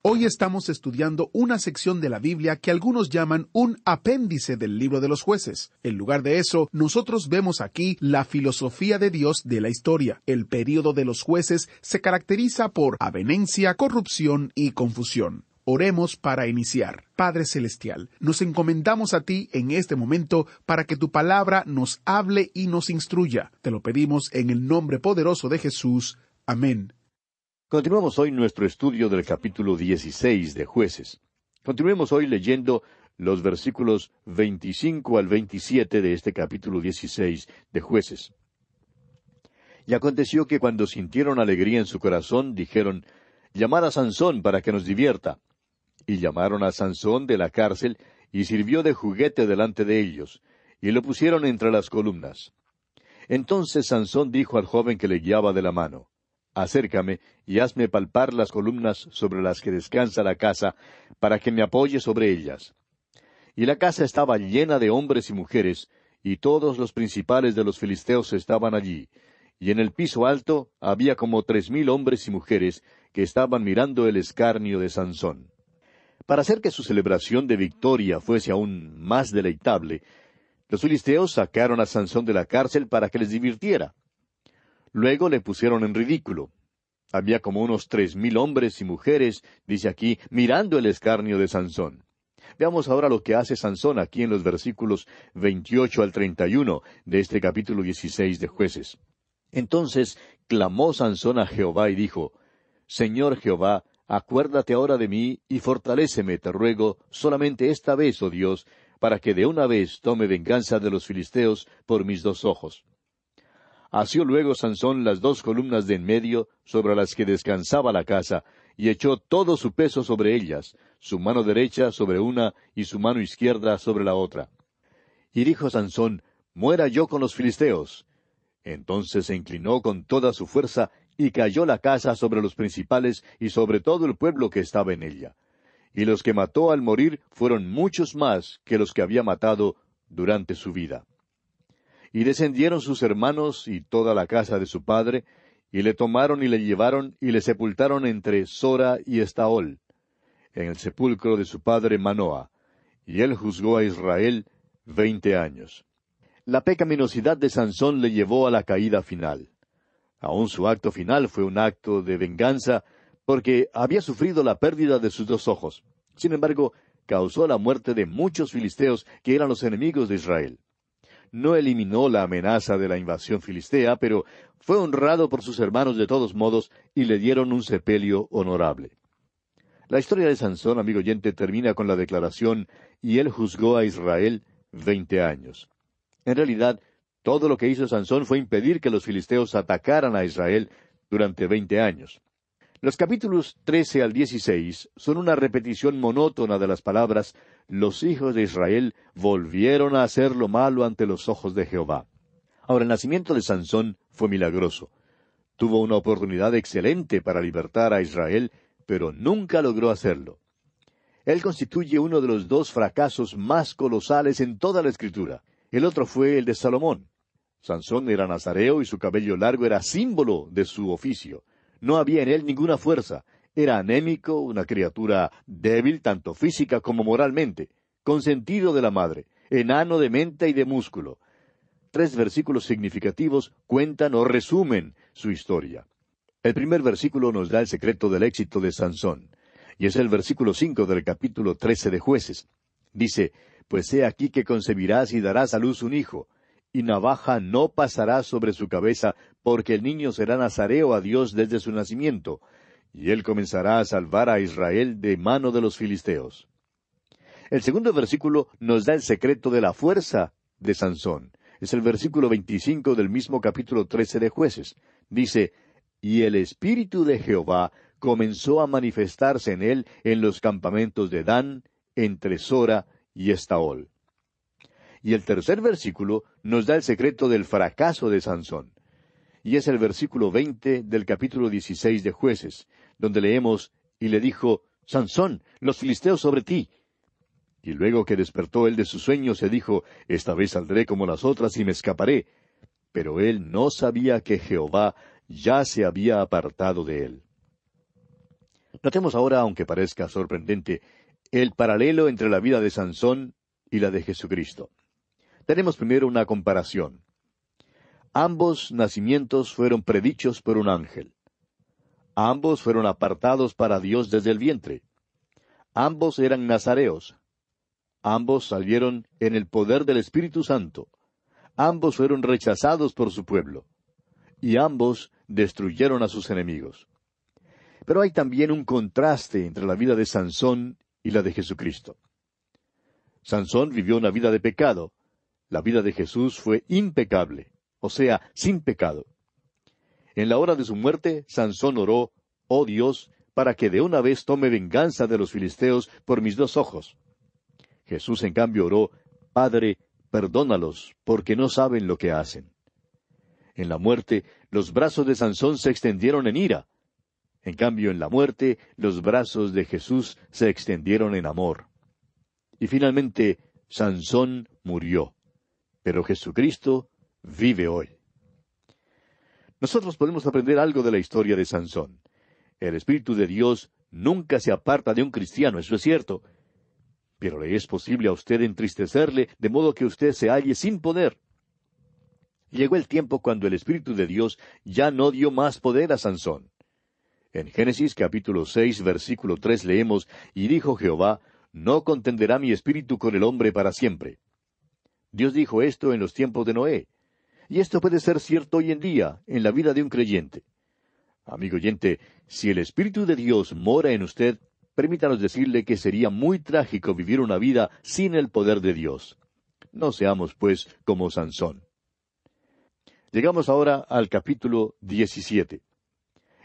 Hoy estamos estudiando una sección de la Biblia que algunos llaman un apéndice del libro de los jueces. En lugar de eso, nosotros vemos aquí la filosofía de Dios de la historia. El período de los jueces se caracteriza por avenencia, corrupción y confusión. Oremos para iniciar. Padre Celestial, nos encomendamos a ti en este momento para que tu palabra nos hable y nos instruya. Te lo pedimos en el nombre poderoso de Jesús. Amén. Continuamos hoy nuestro estudio del capítulo 16 de jueces. Continuemos hoy leyendo los versículos 25 al 27 de este capítulo 16 de jueces. Y aconteció que cuando sintieron alegría en su corazón, dijeron, Llamad a Sansón para que nos divierta. Y llamaron a Sansón de la cárcel, y sirvió de juguete delante de ellos, y lo pusieron entre las columnas. Entonces Sansón dijo al joven que le guiaba de la mano, Acércame y hazme palpar las columnas sobre las que descansa la casa, para que me apoye sobre ellas. Y la casa estaba llena de hombres y mujeres, y todos los principales de los filisteos estaban allí, y en el piso alto había como tres mil hombres y mujeres que estaban mirando el escarnio de Sansón. Para hacer que su celebración de victoria fuese aún más deleitable, los filisteos sacaron a Sansón de la cárcel para que les divirtiera. Luego le pusieron en ridículo. Había como unos tres mil hombres y mujeres, dice aquí, mirando el escarnio de Sansón. Veamos ahora lo que hace Sansón aquí en los versículos 28 al 31 de este capítulo 16 de jueces. Entonces clamó Sansón a Jehová y dijo, Señor Jehová, acuérdate ahora de mí y fortaléceme, te ruego, solamente esta vez, oh Dios, para que de una vez tome venganza de los filisteos por mis dos ojos. Asió luego Sansón las dos columnas de en medio sobre las que descansaba la casa, y echó todo su peso sobre ellas, su mano derecha sobre una y su mano izquierda sobre la otra. Y dijo Sansón, Muera yo con los filisteos. Entonces se inclinó con toda su fuerza y cayó la casa sobre los principales y sobre todo el pueblo que estaba en ella. Y los que mató al morir fueron muchos más que los que había matado durante su vida. Y descendieron sus hermanos y toda la casa de su padre, y le tomaron y le llevaron y le sepultaron entre Sora y Estaol, en el sepulcro de su padre Manoa, y él juzgó a Israel veinte años. La pecaminosidad de Sansón le llevó a la caída final. Aun su acto final fue un acto de venganza, porque había sufrido la pérdida de sus dos ojos. Sin embargo, causó la muerte de muchos filisteos que eran los enemigos de Israel no eliminó la amenaza de la invasión filistea, pero fue honrado por sus hermanos de todos modos y le dieron un sepelio honorable. La historia de Sansón, amigo oyente, termina con la declaración y él juzgó a Israel veinte años. En realidad, todo lo que hizo Sansón fue impedir que los filisteos atacaran a Israel durante veinte años. Los capítulos trece al dieciséis son una repetición monótona de las palabras los hijos de Israel volvieron a hacer lo malo ante los ojos de Jehová. Ahora el nacimiento de Sansón fue milagroso. Tuvo una oportunidad excelente para libertar a Israel, pero nunca logró hacerlo. Él constituye uno de los dos fracasos más colosales en toda la Escritura. El otro fue el de Salomón. Sansón era nazareo y su cabello largo era símbolo de su oficio. No había en él ninguna fuerza. Era anémico, una criatura débil tanto física como moralmente, consentido de la madre, enano de mente y de músculo. Tres versículos significativos cuentan o resumen su historia. El primer versículo nos da el secreto del éxito de Sansón, y es el versículo cinco del capítulo trece de Jueces. Dice, Pues he aquí que concebirás y darás a luz un hijo, y navaja no pasará sobre su cabeza, porque el niño será nazareo a Dios desde su nacimiento, y él comenzará a salvar a Israel de mano de los filisteos. El segundo versículo nos da el secreto de la fuerza de Sansón. Es el versículo veinticinco del mismo capítulo trece de Jueces. Dice, Y el Espíritu de Jehová comenzó a manifestarse en él en los campamentos de Dan, entre Sora y Estaol. Y el tercer versículo nos da el secreto del fracaso de Sansón. Y es el versículo veinte del capítulo dieciséis de Jueces, donde leemos, y le dijo, Sansón, los filisteos sobre ti. Y luego que despertó él de su sueño, se dijo, Esta vez saldré como las otras y me escaparé. Pero él no sabía que Jehová ya se había apartado de él. Notemos ahora, aunque parezca sorprendente, el paralelo entre la vida de Sansón y la de Jesucristo. Tenemos primero una comparación. Ambos nacimientos fueron predichos por un ángel. Ambos fueron apartados para Dios desde el vientre. Ambos eran nazareos. Ambos salieron en el poder del Espíritu Santo. Ambos fueron rechazados por su pueblo. Y ambos destruyeron a sus enemigos. Pero hay también un contraste entre la vida de Sansón y la de Jesucristo. Sansón vivió una vida de pecado. La vida de Jesús fue impecable, o sea, sin pecado. En la hora de su muerte, Sansón oró, Oh Dios, para que de una vez tome venganza de los filisteos por mis dos ojos. Jesús en cambio oró, Padre, perdónalos, porque no saben lo que hacen. En la muerte, los brazos de Sansón se extendieron en ira. En cambio, en la muerte, los brazos de Jesús se extendieron en amor. Y finalmente, Sansón murió. Pero Jesucristo vive hoy. Nosotros podemos aprender algo de la historia de Sansón. El Espíritu de Dios nunca se aparta de un cristiano, eso es cierto. Pero le es posible a usted entristecerle de modo que usted se halle sin poder. Llegó el tiempo cuando el Espíritu de Dios ya no dio más poder a Sansón. En Génesis capítulo seis versículo tres leemos, Y dijo Jehová, No contenderá mi espíritu con el hombre para siempre. Dios dijo esto en los tiempos de Noé. Y esto puede ser cierto hoy en día, en la vida de un creyente. Amigo oyente, si el Espíritu de Dios mora en usted, permítanos decirle que sería muy trágico vivir una vida sin el poder de Dios. No seamos, pues, como Sansón. Llegamos ahora al capítulo 17.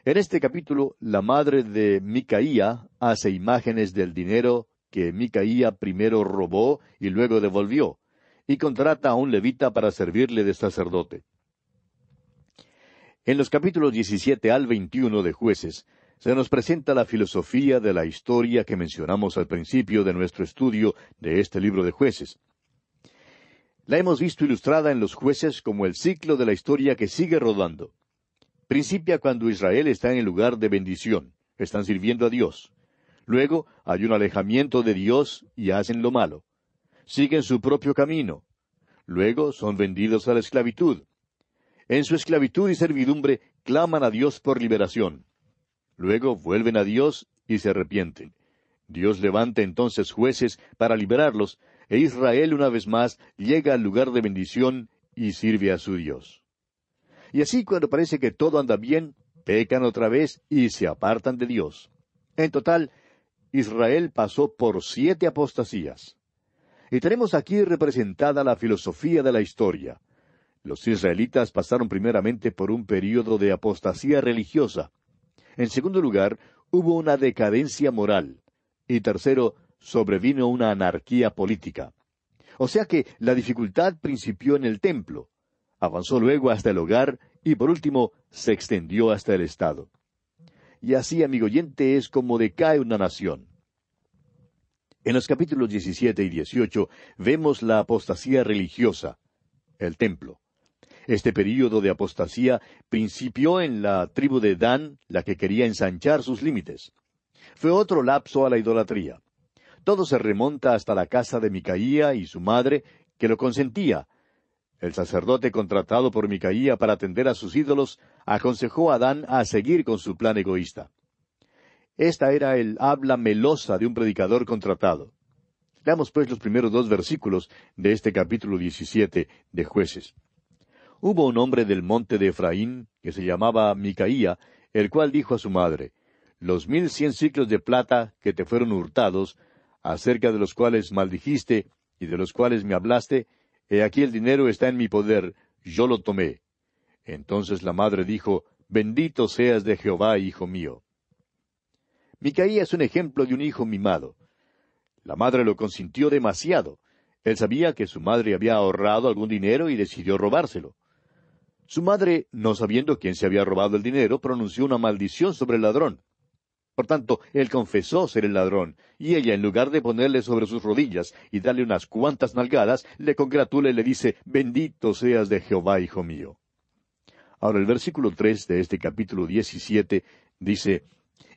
En este capítulo, la madre de Micaía hace imágenes del dinero que Micaía primero robó y luego devolvió y contrata a un levita para servirle de sacerdote. En los capítulos 17 al 21 de jueces, se nos presenta la filosofía de la historia que mencionamos al principio de nuestro estudio de este libro de jueces. La hemos visto ilustrada en los jueces como el ciclo de la historia que sigue rodando. Principia cuando Israel está en el lugar de bendición, están sirviendo a Dios. Luego hay un alejamiento de Dios y hacen lo malo siguen su propio camino. Luego son vendidos a la esclavitud. En su esclavitud y servidumbre claman a Dios por liberación. Luego vuelven a Dios y se arrepienten. Dios levanta entonces jueces para liberarlos, e Israel una vez más llega al lugar de bendición y sirve a su Dios. Y así cuando parece que todo anda bien, pecan otra vez y se apartan de Dios. En total, Israel pasó por siete apostasías. Y tenemos aquí representada la filosofía de la historia. Los israelitas pasaron primeramente por un período de apostasía religiosa. En segundo lugar, hubo una decadencia moral. Y tercero, sobrevino una anarquía política. O sea que la dificultad principió en el templo, avanzó luego hasta el hogar y por último se extendió hasta el Estado. Y así, amigo oyente, es como decae una nación. En los capítulos 17 y 18 vemos la apostasía religiosa, el templo. Este período de apostasía principió en la tribu de Dan, la que quería ensanchar sus límites. Fue otro lapso a la idolatría. Todo se remonta hasta la casa de Micaía y su madre, que lo consentía. El sacerdote contratado por Micaía para atender a sus ídolos aconsejó a Adán a seguir con su plan egoísta. Esta era el habla melosa de un predicador contratado. Veamos pues los primeros dos versículos de este capítulo 17 de Jueces. Hubo un hombre del monte de Efraín, que se llamaba Micaía, el cual dijo a su madre, Los mil cien ciclos de plata que te fueron hurtados, acerca de los cuales maldijiste y de los cuales me hablaste, he aquí el dinero está en mi poder, yo lo tomé. Entonces la madre dijo, Bendito seas de Jehová, hijo mío. Micaía es un ejemplo de un hijo mimado. La madre lo consintió demasiado. Él sabía que su madre había ahorrado algún dinero y decidió robárselo. Su madre, no sabiendo quién se había robado el dinero, pronunció una maldición sobre el ladrón. Por tanto, él confesó ser el ladrón, y ella, en lugar de ponerle sobre sus rodillas y darle unas cuantas nalgadas, le congratula y le dice, Bendito seas de Jehová, hijo mío. Ahora el versículo tres de este capítulo diecisiete dice,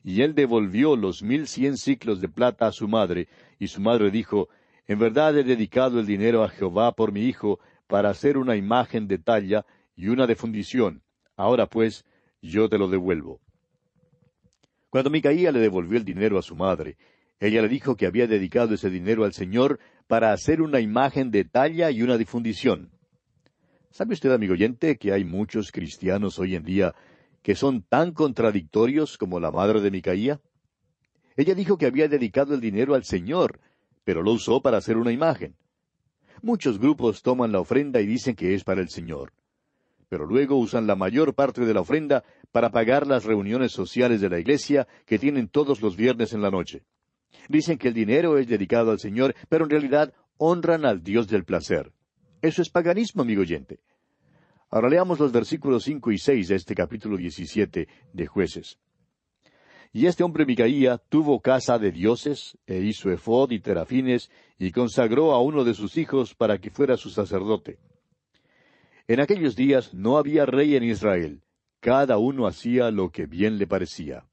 Y él devolvió los mil cien ciclos de plata a su madre, y su madre dijo, En verdad he dedicado el dinero a Jehová por mi hijo, para hacer una imagen de talla y una de fundición. Ahora pues, yo te lo devuelvo. Cuando Micaía le devolvió el dinero a su madre, ella le dijo que había dedicado ese dinero al Señor para hacer una imagen de talla y una difundición. ¿Sabe usted, amigo oyente, que hay muchos cristianos hoy en día que son tan contradictorios como la madre de Micaía? Ella dijo que había dedicado el dinero al Señor, pero lo usó para hacer una imagen. Muchos grupos toman la ofrenda y dicen que es para el Señor pero luego usan la mayor parte de la ofrenda para pagar las reuniones sociales de la iglesia que tienen todos los viernes en la noche. Dicen que el dinero es dedicado al Señor, pero en realidad honran al Dios del placer. Eso es paganismo, amigo oyente. Ahora leamos los versículos cinco y seis de este capítulo diecisiete de Jueces. Y este hombre Micaía tuvo casa de dioses, e hizo efod y terafines, y consagró a uno de sus hijos para que fuera su sacerdote. En aquellos días no había rey en Israel, cada uno hacía lo que bien le parecía.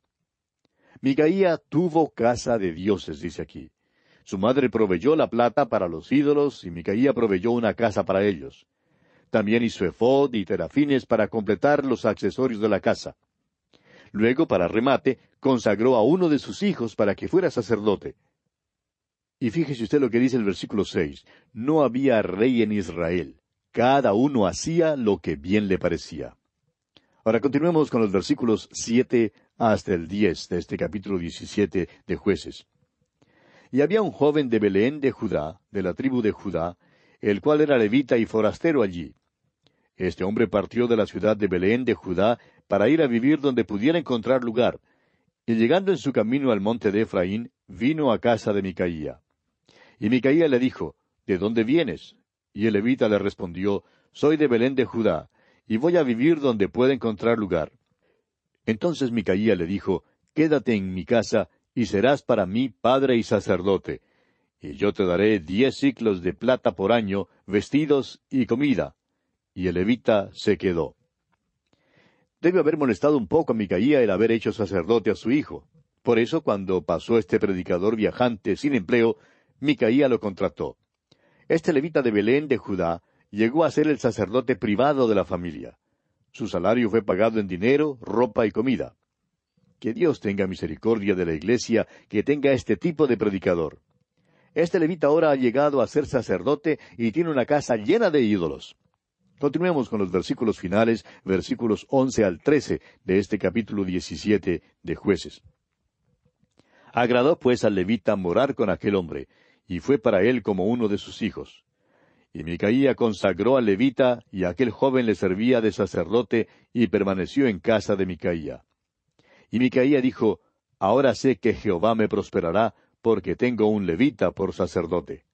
Micaía tuvo casa de dioses, dice aquí. Su madre proveyó la plata para los ídolos y Micaía proveyó una casa para ellos. También hizo efod y terafines para completar los accesorios de la casa. Luego, para remate, consagró a uno de sus hijos para que fuera sacerdote. Y fíjese usted lo que dice el versículo seis. No había rey en Israel. Cada uno hacía lo que bien le parecía. Ahora continuemos con los versículos siete hasta el diez de este capítulo diecisiete de Jueces. Y había un joven de Belén de Judá, de la tribu de Judá, el cual era levita y forastero allí. Este hombre partió de la ciudad de Belén de Judá para ir a vivir donde pudiera encontrar lugar, y llegando en su camino al monte de Efraín, vino a casa de Micaía. Y Micaía le dijo, ¿De dónde vienes? Y el levita le respondió, Soy de Belén de Judá, y voy a vivir donde pueda encontrar lugar. Entonces Micaía le dijo, Quédate en mi casa, y serás para mí padre y sacerdote, y yo te daré diez ciclos de plata por año, vestidos y comida. Y el levita se quedó. Debe haber molestado un poco a Micaía el haber hecho sacerdote a su hijo. Por eso, cuando pasó este predicador viajante sin empleo, Micaía lo contrató. Este levita de Belén de Judá llegó a ser el sacerdote privado de la familia. Su salario fue pagado en dinero, ropa y comida. Que Dios tenga misericordia de la iglesia que tenga este tipo de predicador. Este levita ahora ha llegado a ser sacerdote y tiene una casa llena de ídolos. Continuemos con los versículos finales, versículos once al trece de este capítulo diecisiete de Jueces. Agradó pues al levita morar con aquel hombre, y fue para él como uno de sus hijos. Y Micaía consagró al levita, y aquel joven le servía de sacerdote, y permaneció en casa de Micaía. Y Micaía dijo, Ahora sé que Jehová me prosperará, porque tengo un levita por sacerdote.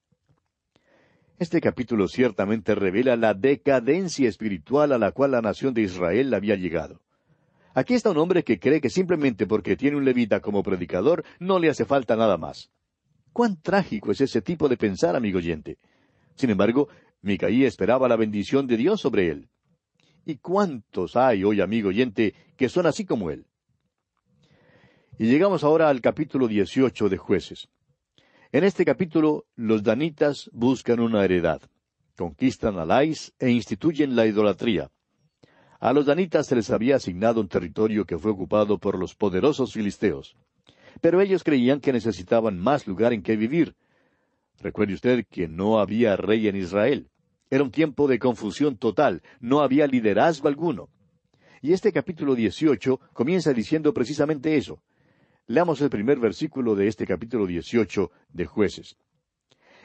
Este capítulo ciertamente revela la decadencia espiritual a la cual la nación de Israel había llegado. Aquí está un hombre que cree que simplemente porque tiene un levita como predicador no le hace falta nada más. Cuán trágico es ese tipo de pensar, amigo oyente. Sin embargo, Micaía esperaba la bendición de Dios sobre él. ¿Y cuántos hay hoy, amigo oyente, que son así como él? Y llegamos ahora al capítulo 18 de jueces. En este capítulo, los danitas buscan una heredad, conquistan a Lais e instituyen la idolatría. A los danitas se les había asignado un territorio que fue ocupado por los poderosos filisteos. Pero ellos creían que necesitaban más lugar en que vivir. Recuerde usted que no había rey en Israel. Era un tiempo de confusión total, no había liderazgo alguno. Y este capítulo 18 comienza diciendo precisamente eso. Leamos el primer versículo de este capítulo 18 de jueces.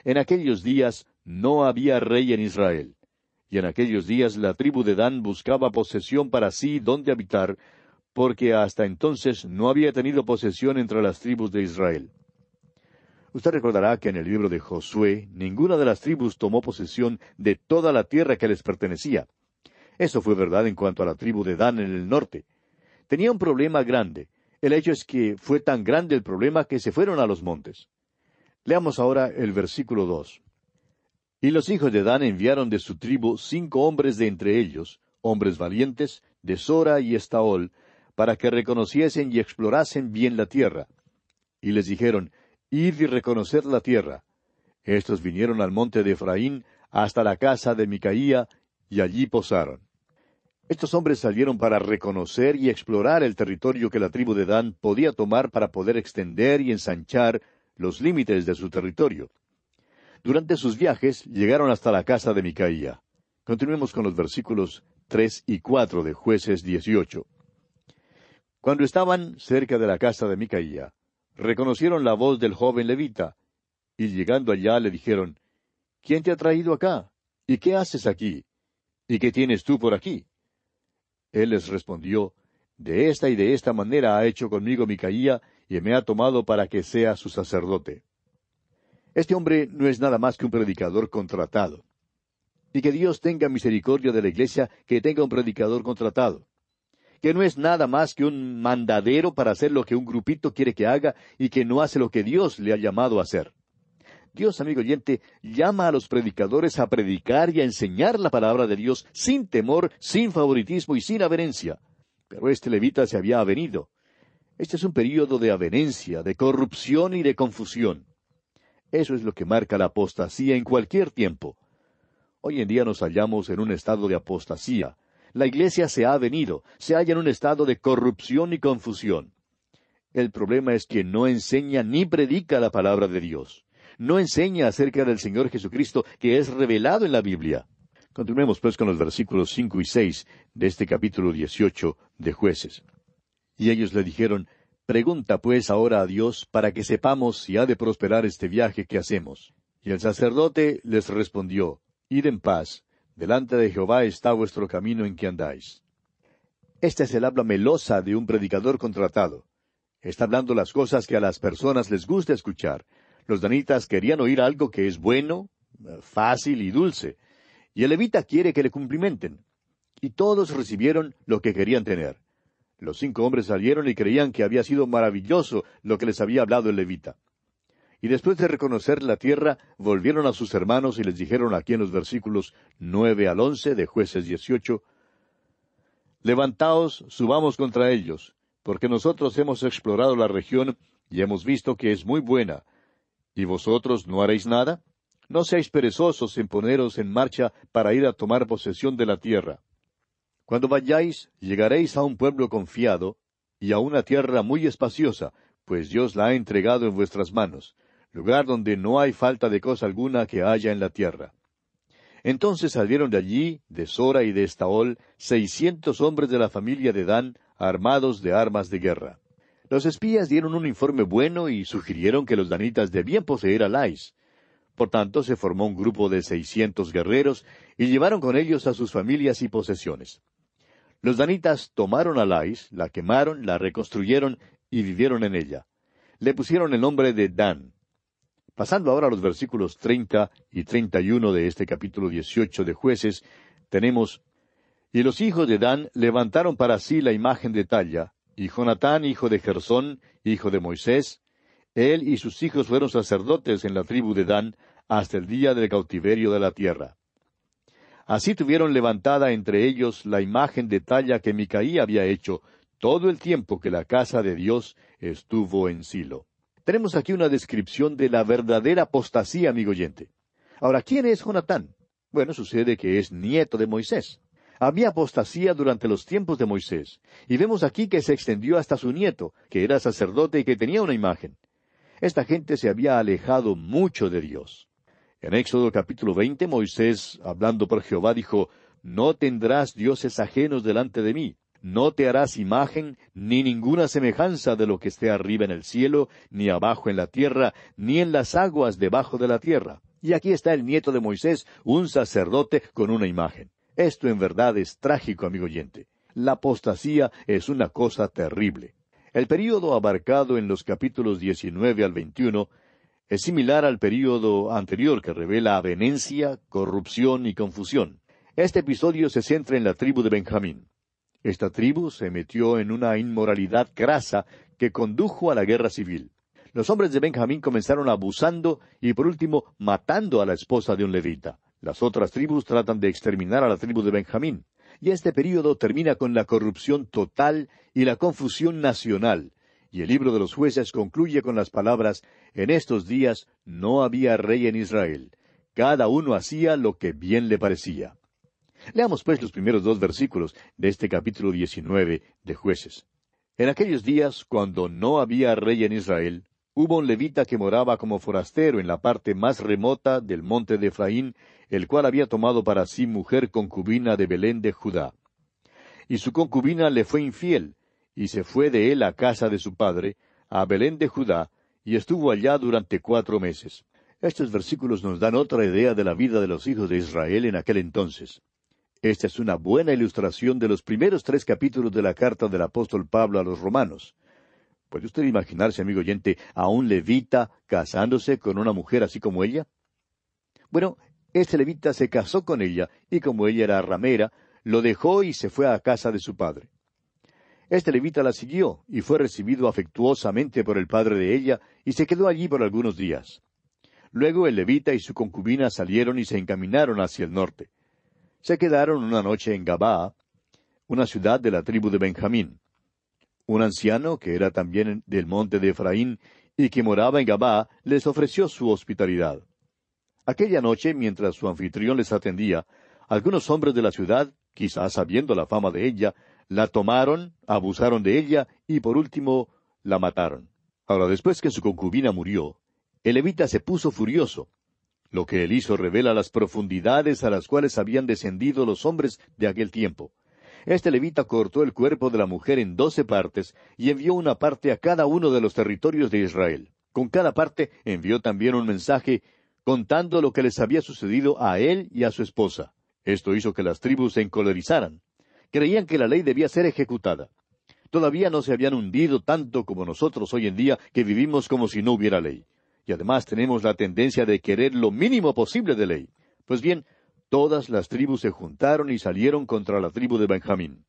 En aquellos días no había rey en Israel, y en aquellos días la tribu de Dan buscaba posesión para sí donde habitar, porque hasta entonces no había tenido posesión entre las tribus de Israel. Usted recordará que en el libro de Josué ninguna de las tribus tomó posesión de toda la tierra que les pertenecía. Eso fue verdad en cuanto a la tribu de Dan en el norte. Tenía un problema grande, el hecho es que fue tan grande el problema que se fueron a los montes. Leamos ahora el versículo dos. Y los hijos de Dan enviaron de su tribu cinco hombres de entre ellos, hombres valientes, de Sora y Estaol, para que reconociesen y explorasen bien la tierra. Y les dijeron, Id y reconocer la tierra. Estos vinieron al monte de Efraín hasta la casa de Micaía, y allí posaron. Estos hombres salieron para reconocer y explorar el territorio que la tribu de Dan podía tomar para poder extender y ensanchar los límites de su territorio. Durante sus viajes llegaron hasta la casa de Micaía. Continuemos con los versículos tres y cuatro de Jueces dieciocho. Cuando estaban cerca de la casa de Micaía, reconocieron la voz del joven levita, y llegando allá le dijeron, ¿Quién te ha traído acá? ¿Y qué haces aquí? ¿Y qué tienes tú por aquí? Él les respondió, De esta y de esta manera ha hecho conmigo Micaía, y me ha tomado para que sea su sacerdote. Este hombre no es nada más que un predicador contratado. Y que Dios tenga misericordia de la iglesia que tenga un predicador contratado. Que no es nada más que un mandadero para hacer lo que un grupito quiere que haga y que no hace lo que Dios le ha llamado a hacer. Dios, amigo oyente, llama a los predicadores a predicar y a enseñar la palabra de Dios sin temor, sin favoritismo y sin averencia. Pero este levita se había avenido. Este es un período de avenencia, de corrupción y de confusión. Eso es lo que marca la apostasía en cualquier tiempo. Hoy en día nos hallamos en un estado de apostasía. La iglesia se ha avenido, se halla en un estado de corrupción y confusión. El problema es que no enseña ni predica la palabra de Dios no enseña acerca del Señor Jesucristo que es revelado en la Biblia. Continuemos pues con los versículos cinco y seis de este capítulo dieciocho de jueces. Y ellos le dijeron, Pregunta pues ahora a Dios para que sepamos si ha de prosperar este viaje que hacemos. Y el sacerdote les respondió, Id en paz, delante de Jehová está vuestro camino en que andáis. Esta es el habla melosa de un predicador contratado. Está hablando las cosas que a las personas les gusta escuchar, los danitas querían oír algo que es bueno, fácil y dulce, y el levita quiere que le cumplimenten. Y todos recibieron lo que querían tener. Los cinco hombres salieron y creían que había sido maravilloso lo que les había hablado el levita. Y después de reconocer la tierra, volvieron a sus hermanos y les dijeron aquí en los versículos nueve al once de jueces dieciocho, Levantaos, subamos contra ellos, porque nosotros hemos explorado la región y hemos visto que es muy buena, ¿Y vosotros no haréis nada? No seáis perezosos en poneros en marcha para ir a tomar posesión de la tierra. Cuando vayáis, llegaréis a un pueblo confiado y a una tierra muy espaciosa, pues Dios la ha entregado en vuestras manos, lugar donde no hay falta de cosa alguna que haya en la tierra. Entonces salieron de allí, de Sora y de Estaol, seiscientos hombres de la familia de Dan, armados de armas de guerra. Los espías dieron un informe bueno y sugirieron que los danitas debían poseer a Lais. Por tanto, se formó un grupo de seiscientos guerreros y llevaron con ellos a sus familias y posesiones. Los danitas tomaron a Lais, la quemaron, la reconstruyeron y vivieron en ella. Le pusieron el nombre de Dan. Pasando ahora a los versículos treinta y treinta y uno de este capítulo dieciocho de jueces, tenemos Y los hijos de Dan levantaron para sí la imagen de talla, y Jonatán, hijo de Gersón, hijo de Moisés, él y sus hijos fueron sacerdotes en la tribu de Dan hasta el día del cautiverio de la tierra. Así tuvieron levantada entre ellos la imagen de talla que Micaí había hecho, todo el tiempo que la casa de Dios estuvo en Silo. Tenemos aquí una descripción de la verdadera apostasía, amigo oyente. Ahora, ¿quién es Jonatán? Bueno, sucede que es nieto de Moisés. Había apostasía durante los tiempos de Moisés, y vemos aquí que se extendió hasta su nieto, que era sacerdote y que tenía una imagen. Esta gente se había alejado mucho de Dios. En Éxodo capítulo veinte, Moisés, hablando por Jehová, dijo, No tendrás dioses ajenos delante de mí, no te harás imagen ni ninguna semejanza de lo que esté arriba en el cielo, ni abajo en la tierra, ni en las aguas debajo de la tierra. Y aquí está el nieto de Moisés, un sacerdote con una imagen. Esto en verdad es trágico, amigo oyente. La apostasía es una cosa terrible. El período abarcado en los capítulos 19 al 21 es similar al período anterior que revela avenencia, corrupción y confusión. Este episodio se centra en la tribu de Benjamín. Esta tribu se metió en una inmoralidad grasa que condujo a la guerra civil. Los hombres de Benjamín comenzaron abusando y por último matando a la esposa de un levita. Las otras tribus tratan de exterminar a la tribu de Benjamín. Y este período termina con la corrupción total y la confusión nacional. Y el libro de los jueces concluye con las palabras, En estos días no había rey en Israel. Cada uno hacía lo que bien le parecía. Leamos pues los primeros dos versículos de este capítulo diecinueve de jueces. En aquellos días, cuando no había rey en Israel, hubo un levita que moraba como forastero en la parte más remota del monte de Efraín, el cual había tomado para sí mujer concubina de Belén de Judá. Y su concubina le fue infiel, y se fue de él a casa de su padre, a Belén de Judá, y estuvo allá durante cuatro meses. Estos versículos nos dan otra idea de la vida de los hijos de Israel en aquel entonces. Esta es una buena ilustración de los primeros tres capítulos de la carta del apóstol Pablo a los romanos. ¿Puede usted imaginarse, amigo oyente, a un levita casándose con una mujer así como ella? Bueno, este levita se casó con ella, y como ella era ramera, lo dejó y se fue a casa de su padre. Este levita la siguió, y fue recibido afectuosamente por el padre de ella, y se quedó allí por algunos días. Luego el levita y su concubina salieron y se encaminaron hacia el norte se quedaron una noche en Gabaa, una ciudad de la tribu de Benjamín. Un anciano, que era también del monte de Efraín y que moraba en Gabaa, les ofreció su hospitalidad. Aquella noche, mientras su anfitrión les atendía, algunos hombres de la ciudad, quizás sabiendo la fama de ella, la tomaron, abusaron de ella y por último la mataron. Ahora, después que su concubina murió, el levita se puso furioso lo que él hizo revela las profundidades a las cuales habían descendido los hombres de aquel tiempo. Este levita cortó el cuerpo de la mujer en doce partes y envió una parte a cada uno de los territorios de Israel. Con cada parte envió también un mensaje contando lo que les había sucedido a él y a su esposa. Esto hizo que las tribus se encolerizaran. Creían que la ley debía ser ejecutada. Todavía no se habían hundido tanto como nosotros hoy en día que vivimos como si no hubiera ley y además tenemos la tendencia de querer lo mínimo posible de ley. Pues bien, todas las tribus se juntaron y salieron contra la tribu de Benjamín.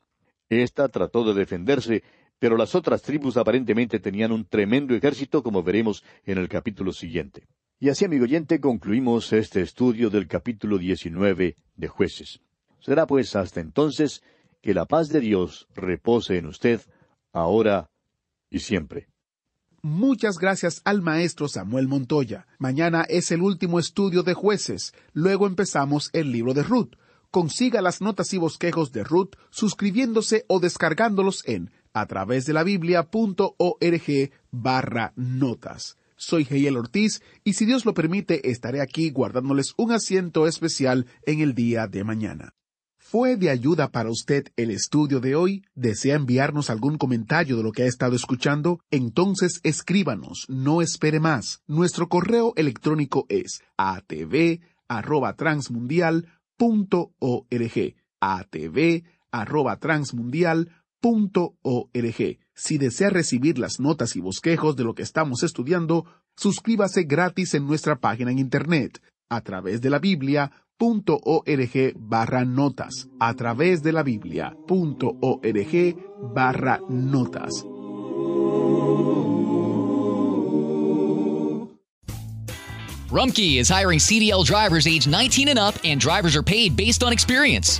Esta trató de defenderse, pero las otras tribus aparentemente tenían un tremendo ejército, como veremos en el capítulo siguiente. Y así, amigo oyente, concluimos este estudio del capítulo diecinueve de jueces. Será pues hasta entonces que la paz de Dios repose en usted, ahora y siempre. Muchas gracias al maestro Samuel Montoya. Mañana es el último estudio de jueces. Luego empezamos el libro de Ruth. Consiga las notas y bosquejos de Ruth suscribiéndose o descargándolos en a través de la biblia.org barra notas. Soy Geiel Ortiz y si Dios lo permite estaré aquí guardándoles un asiento especial en el día de mañana. ¿Fue de ayuda para usted el estudio de hoy? ¿Desea enviarnos algún comentario de lo que ha estado escuchando? Entonces escríbanos, no espere más. Nuestro correo electrónico es atv@transmundial.org. atv@transmundial.org. Si desea recibir las notas y bosquejos de lo que estamos estudiando, suscríbase gratis en nuestra página en internet a través de la Biblia .org barra notas a través de la Biblia.org barra notas. Rumkey is hiring CDL drivers age 19 and up, and drivers are paid based on experience.